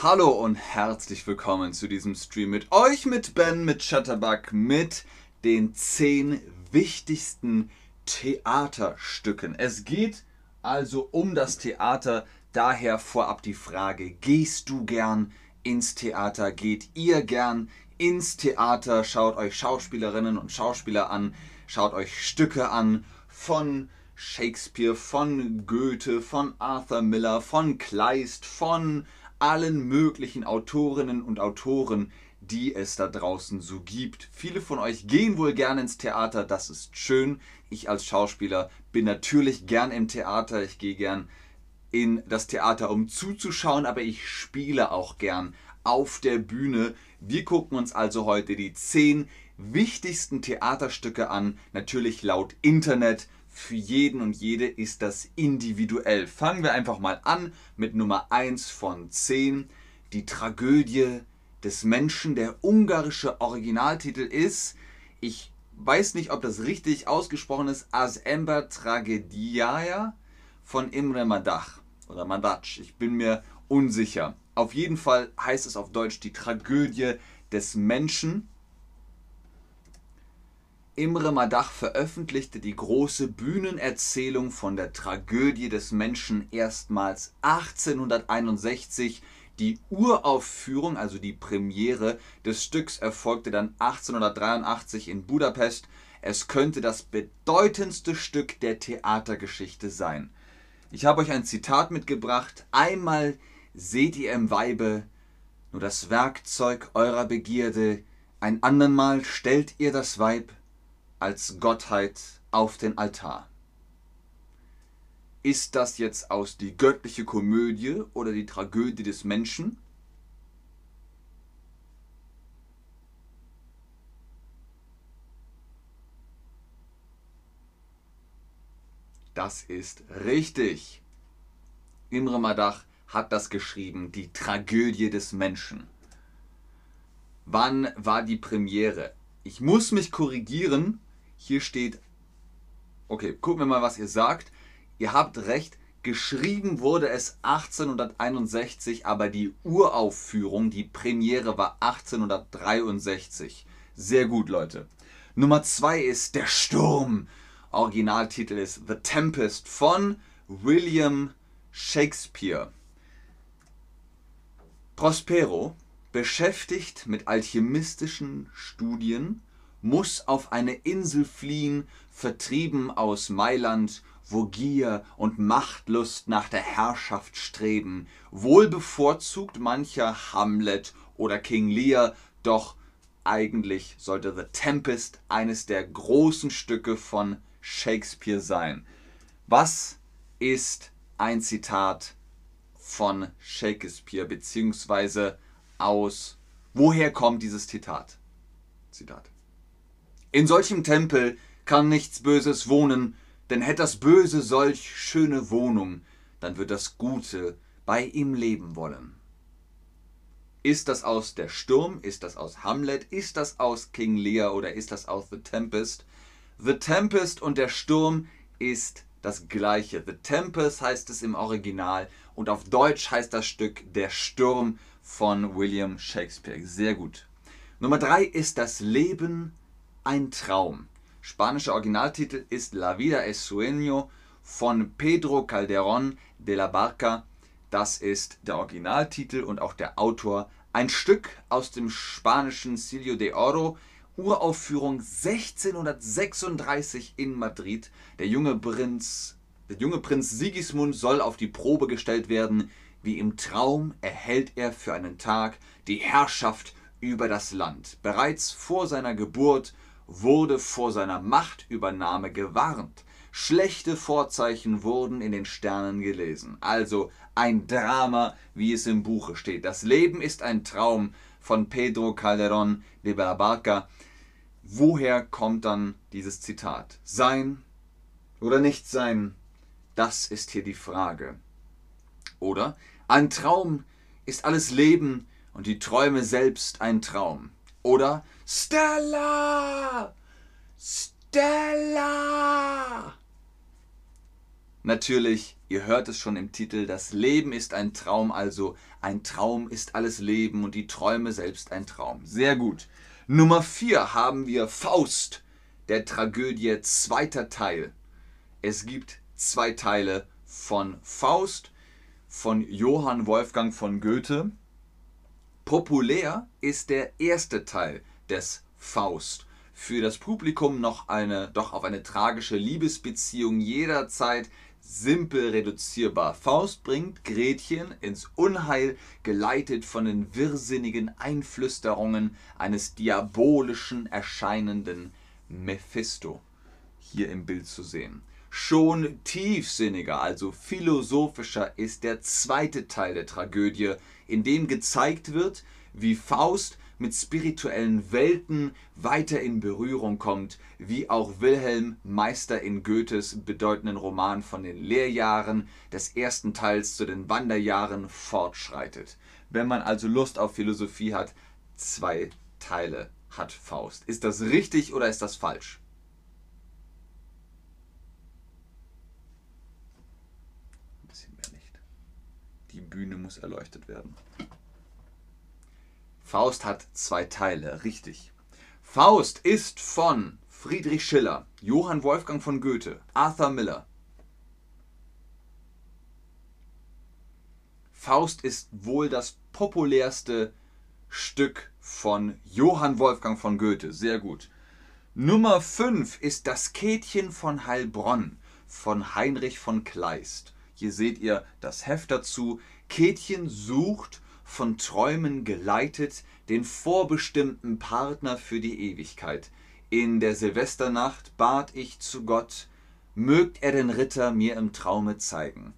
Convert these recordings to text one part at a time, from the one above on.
Hallo und herzlich willkommen zu diesem Stream mit euch, mit Ben, mit Chatterbug, mit den 10 wichtigsten Theaterstücken. Es geht also um das Theater, daher vorab die Frage, gehst du gern ins Theater? Geht ihr gern ins Theater? Schaut euch Schauspielerinnen und Schauspieler an, schaut euch Stücke an von Shakespeare, von Goethe, von Arthur Miller, von Kleist, von allen möglichen Autorinnen und Autoren, die es da draußen so gibt. Viele von euch gehen wohl gerne ins Theater, das ist schön. Ich als Schauspieler bin natürlich gern im Theater, ich gehe gern in das Theater, um zuzuschauen, aber ich spiele auch gern auf der Bühne. Wir gucken uns also heute die zehn wichtigsten Theaterstücke an, natürlich laut Internet. Für jeden und jede ist das individuell. Fangen wir einfach mal an mit Nummer 1 von 10. Die Tragödie des Menschen. Der ungarische Originaltitel ist, ich weiß nicht, ob das richtig ausgesprochen ist, As Ember Tragediaja von Imre Madach oder Madatsch. Ich bin mir unsicher. Auf jeden Fall heißt es auf Deutsch die Tragödie des Menschen. Imre Madach veröffentlichte die große Bühnenerzählung von der Tragödie des Menschen erstmals 1861. Die Uraufführung, also die Premiere des Stücks, erfolgte dann 1883 in Budapest. Es könnte das bedeutendste Stück der Theatergeschichte sein. Ich habe euch ein Zitat mitgebracht. Einmal seht ihr im Weibe nur das Werkzeug eurer Begierde, ein andernmal stellt ihr das Weib als Gottheit auf den Altar. Ist das jetzt aus die göttliche Komödie oder die Tragödie des Menschen? Das ist richtig. Imre Madach hat das geschrieben, die Tragödie des Menschen. Wann war die Premiere? Ich muss mich korrigieren, hier steht, okay, gucken wir mal, was ihr sagt. Ihr habt recht, geschrieben wurde es 1861, aber die Uraufführung, die Premiere war 1863. Sehr gut, Leute. Nummer 2 ist Der Sturm. Originaltitel ist The Tempest von William Shakespeare. Prospero, beschäftigt mit alchemistischen Studien, muss auf eine Insel fliehen, vertrieben aus Mailand, wo Gier und Machtlust nach der Herrschaft streben. Wohl bevorzugt mancher Hamlet oder King Lear, doch eigentlich sollte The Tempest eines der großen Stücke von Shakespeare sein. Was ist ein Zitat von Shakespeare, beziehungsweise aus woher kommt dieses Zitat? Zitat. In solchem Tempel kann nichts Böses wohnen, denn hätt das Böse solch schöne Wohnung, dann wird das Gute bei ihm leben wollen. Ist das aus Der Sturm? Ist das aus Hamlet? Ist das aus King Lear oder ist das aus The Tempest? The Tempest und der Sturm ist das gleiche. The Tempest heißt es im Original und auf Deutsch heißt das Stück Der Sturm von William Shakespeare. Sehr gut. Nummer drei ist das Leben ein Traum. Spanischer Originaltitel ist La vida es sueño von Pedro Calderón de la Barca. Das ist der Originaltitel und auch der Autor. Ein Stück aus dem spanischen Silio de Oro, Uraufführung 1636 in Madrid. Der junge Prinz, der junge Prinz Sigismund soll auf die Probe gestellt werden. Wie im Traum erhält er für einen Tag die Herrschaft über das Land. Bereits vor seiner Geburt wurde vor seiner Machtübernahme gewarnt. Schlechte Vorzeichen wurden in den Sternen gelesen. Also ein Drama, wie es im Buche steht. Das Leben ist ein Traum von Pedro Calderón de Barca. Woher kommt dann dieses Zitat? Sein oder nicht sein? Das ist hier die Frage. Oder ein Traum ist alles Leben und die Träume selbst ein Traum. Oder Stella! Stella! Natürlich Ihr hört es schon im Titel, das Leben ist ein Traum, also ein Traum ist alles Leben und die Träume selbst ein Traum. Sehr gut. Nummer 4 haben wir Faust, der Tragödie zweiter Teil. Es gibt zwei Teile von Faust von Johann Wolfgang von Goethe. Populär ist der erste Teil des Faust. Für das Publikum noch eine, doch auf eine tragische Liebesbeziehung jederzeit simpel reduzierbar. Faust bringt Gretchen ins Unheil, geleitet von den wirrsinnigen Einflüsterungen eines diabolischen erscheinenden Mephisto. Hier im Bild zu sehen. Schon tiefsinniger, also philosophischer ist der zweite Teil der Tragödie, in dem gezeigt wird, wie Faust mit spirituellen Welten weiter in Berührung kommt, wie auch Wilhelm Meister in Goethes bedeutenden Roman von den Lehrjahren des ersten Teils zu den Wanderjahren fortschreitet. Wenn man also Lust auf Philosophie hat, zwei Teile hat Faust. Ist das richtig oder ist das falsch? Ein bisschen mehr Licht. Die Bühne muss erleuchtet werden. Faust hat zwei Teile, richtig. Faust ist von Friedrich Schiller, Johann Wolfgang von Goethe, Arthur Miller. Faust ist wohl das populärste Stück von Johann Wolfgang von Goethe. Sehr gut. Nummer 5 ist das Käthchen von Heilbronn von Heinrich von Kleist. Hier seht ihr das Heft dazu. Käthchen sucht von Träumen geleitet, den vorbestimmten Partner für die Ewigkeit. In der Silvesternacht bat ich zu Gott, mögt er den Ritter mir im Traume zeigen.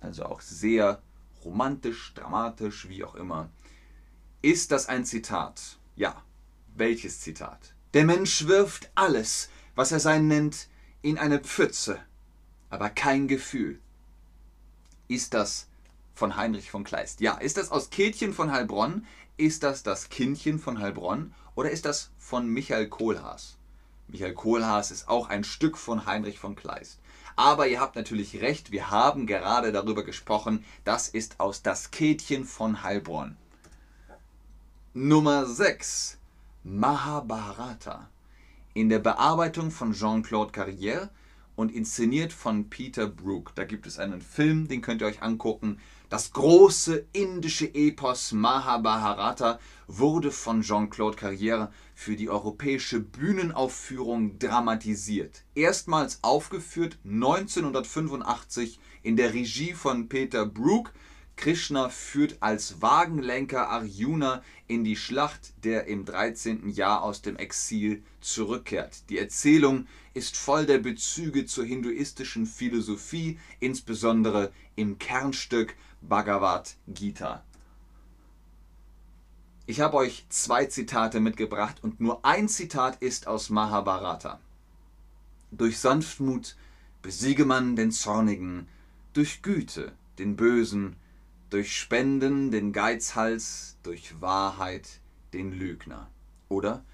Also auch sehr romantisch, dramatisch, wie auch immer. Ist das ein Zitat? Ja. Welches Zitat? Der Mensch wirft alles, was er sein nennt, in eine Pfütze, aber kein Gefühl. Ist das von Heinrich von Kleist. Ja, ist das aus Käthchen von Heilbronn? Ist das das Kindchen von Heilbronn? Oder ist das von Michael Kohlhaas? Michael Kohlhaas ist auch ein Stück von Heinrich von Kleist. Aber ihr habt natürlich recht, wir haben gerade darüber gesprochen, das ist aus Das Käthchen von Heilbronn. Nummer 6. Mahabharata. In der Bearbeitung von Jean-Claude Carrière und inszeniert von Peter Brook. Da gibt es einen Film, den könnt ihr euch angucken. Das große indische Epos Mahabharata wurde von Jean-Claude Carrière für die europäische Bühnenaufführung dramatisiert. Erstmals aufgeführt 1985 in der Regie von Peter Brook. Krishna führt als Wagenlenker Arjuna in die Schlacht, der im 13. Jahr aus dem Exil zurückkehrt. Die Erzählung ist voll der Bezüge zur hinduistischen Philosophie, insbesondere im Kernstück Bhagavad Gita. Ich habe euch zwei Zitate mitgebracht und nur ein Zitat ist aus Mahabharata. Durch Sanftmut besiege man den Zornigen, durch Güte den Bösen, durch Spenden den Geizhals, durch Wahrheit den Lügner. Oder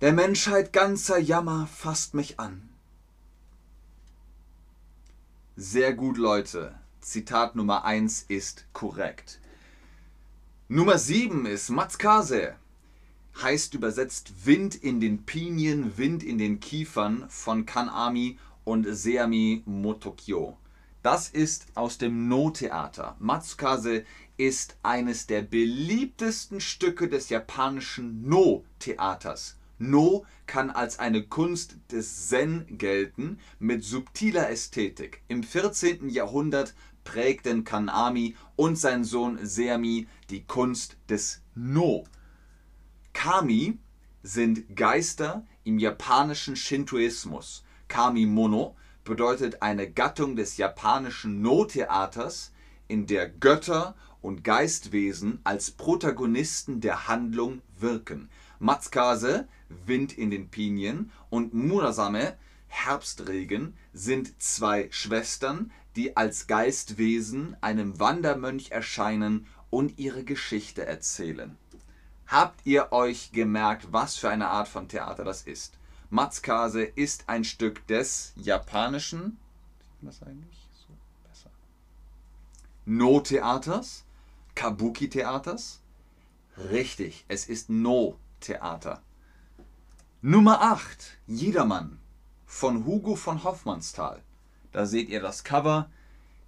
der Menschheit ganzer Jammer fasst mich an. Sehr gut, Leute. Zitat Nummer 1 ist korrekt. Nummer 7 ist Matzkase. Heißt übersetzt Wind in den Pinien, Wind in den Kiefern von Kanami und Seami Motokyo. Das ist aus dem No-Theater. Matsukase ist eines der beliebtesten Stücke des japanischen No-Theaters. No kann als eine Kunst des Zen gelten mit subtiler Ästhetik. Im 14. Jahrhundert prägten Kanami und sein Sohn Seami die Kunst des No. Kami sind Geister im japanischen Shintoismus. Kami Mono bedeutet eine Gattung des japanischen No-Theaters, in der Götter und Geistwesen als Protagonisten der Handlung wirken. Matsukase, Wind in den Pinien, und Murasame, Herbstregen, sind zwei Schwestern, die als Geistwesen einem Wandermönch erscheinen und ihre Geschichte erzählen. Habt ihr euch gemerkt, was für eine Art von Theater das ist? Matsukase ist ein Stück des japanischen, was eigentlich? So, No-Theaters? Kabuki-Theaters? Richtig, es ist No-Theater. Nummer 8, Jedermann von Hugo von Hoffmannsthal. Da seht ihr das Cover,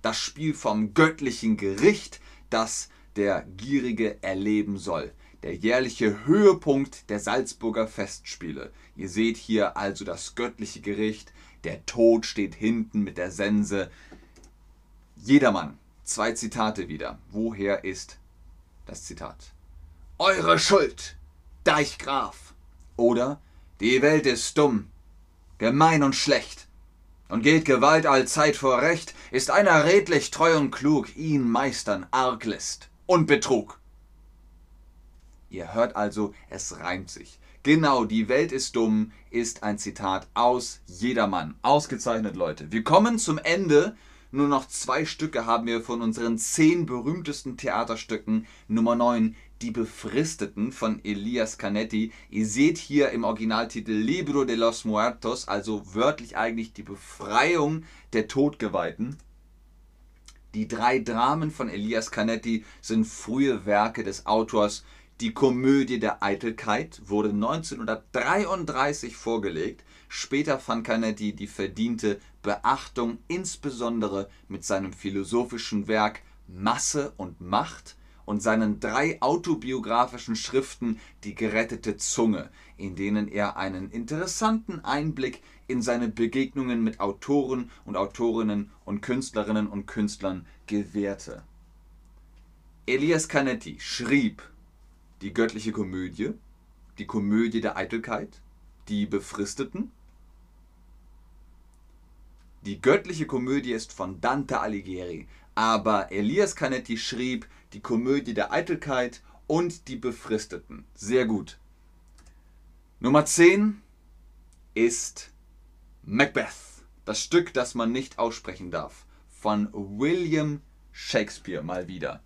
das Spiel vom göttlichen Gericht, das der Gierige erleben soll. Der jährliche Höhepunkt der Salzburger Festspiele. Ihr seht hier also das göttliche Gericht. Der Tod steht hinten mit der Sense. Jedermann. Zwei Zitate wieder. Woher ist das Zitat? Eure Schuld, Deichgraf. Oder die Welt ist dumm, gemein und schlecht. Und geht Gewalt allzeit vor Recht, ist einer redlich treu und klug, ihn meistern Arglist und Betrug. Ihr hört also, es reimt sich. Genau, die Welt ist dumm ist ein Zitat aus Jedermann. Ausgezeichnet, Leute. Wir kommen zum Ende. Nur noch zwei Stücke haben wir von unseren zehn berühmtesten Theaterstücken. Nummer 9, die Befristeten von Elias Canetti. Ihr seht hier im Originaltitel Libro de los Muertos, also wörtlich eigentlich die Befreiung der Todgeweihten. Die drei Dramen von Elias Canetti sind frühe Werke des Autors. Die Komödie der Eitelkeit wurde 1933 vorgelegt. Später fand Canetti die verdiente Beachtung insbesondere mit seinem philosophischen Werk Masse und Macht und seinen drei autobiografischen Schriften Die gerettete Zunge, in denen er einen interessanten Einblick in seine Begegnungen mit Autoren und Autorinnen und Künstlerinnen und Künstlern gewährte. Elias Canetti schrieb die göttliche Komödie, die Komödie der Eitelkeit, die Befristeten. Die göttliche Komödie ist von Dante Alighieri, aber Elias Canetti schrieb die Komödie der Eitelkeit und die Befristeten. Sehr gut. Nummer 10 ist Macbeth, das Stück, das man nicht aussprechen darf, von William Shakespeare mal wieder.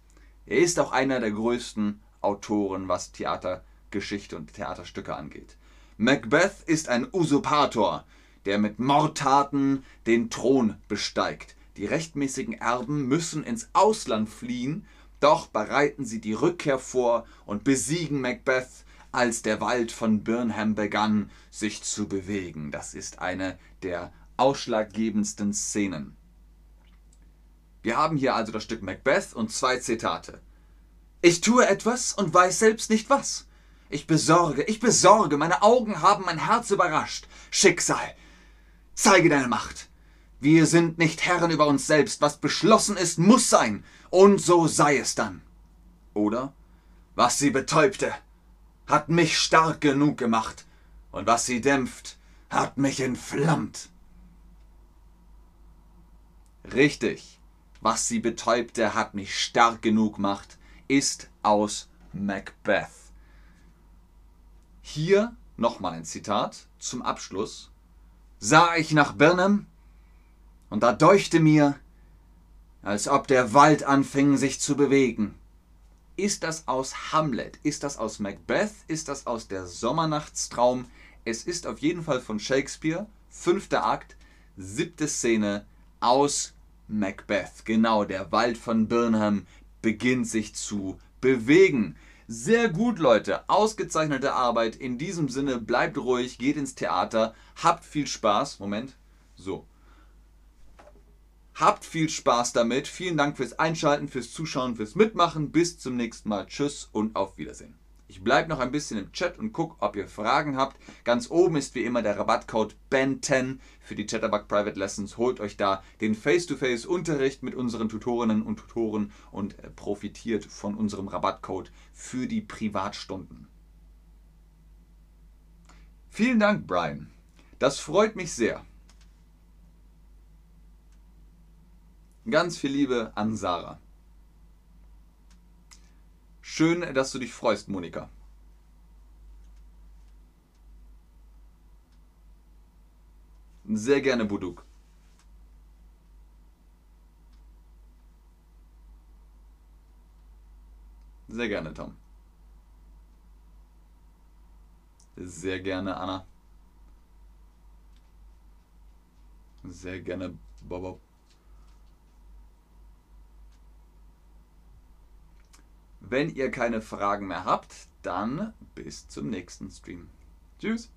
Er ist auch einer der größten Autoren, was Theatergeschichte und Theaterstücke angeht. Macbeth ist ein Usurpator, der mit Mordtaten den Thron besteigt. Die rechtmäßigen Erben müssen ins Ausland fliehen doch bereiten sie die Rückkehr vor und besiegen Macbeth, als der Wald von Birnham begann, sich zu bewegen. Das ist eine der ausschlaggebendsten Szenen. Wir haben hier also das Stück Macbeth und zwei Zitate. Ich tue etwas und weiß selbst nicht was. Ich besorge, ich besorge, meine Augen haben mein Herz überrascht. Schicksal, zeige deine Macht. Wir sind nicht Herren über uns selbst. Was beschlossen ist, muss sein. Und so sei es dann. Oder was sie betäubte, hat mich stark genug gemacht. Und was sie dämpft, hat mich entflammt. Richtig. Was sie betäubte, hat mich stark genug gemacht, ist aus Macbeth. Hier nochmal ein Zitat zum Abschluss. Sah ich nach Birnam, und da deuchte mir, als ob der Wald anfing sich zu bewegen. Ist das aus Hamlet? Ist das aus Macbeth? Ist das aus der Sommernachtstraum? Es ist auf jeden Fall von Shakespeare, fünfter Akt, siebte Szene aus Macbeth. Genau, der Wald von Birnham beginnt sich zu bewegen. Sehr gut, Leute. Ausgezeichnete Arbeit. In diesem Sinne, bleibt ruhig, geht ins Theater, habt viel Spaß. Moment. So. Habt viel Spaß damit. Vielen Dank fürs Einschalten, fürs Zuschauen, fürs Mitmachen. Bis zum nächsten Mal. Tschüss und auf Wiedersehen. Ich bleibe noch ein bisschen im Chat und gucke, ob ihr Fragen habt. Ganz oben ist wie immer der Rabattcode BEN10 für die Chatterbug Private Lessons. Holt euch da den Face-to-Face-Unterricht mit unseren Tutorinnen und Tutoren und äh, profitiert von unserem Rabattcode für die Privatstunden. Vielen Dank, Brian. Das freut mich sehr. Ganz viel Liebe an Sarah. Schön, dass du dich freust, Monika. Sehr gerne, Buduk. Sehr gerne, Tom. Sehr gerne, Anna. Sehr gerne, Bobo. Wenn ihr keine Fragen mehr habt, dann bis zum nächsten Stream. Tschüss.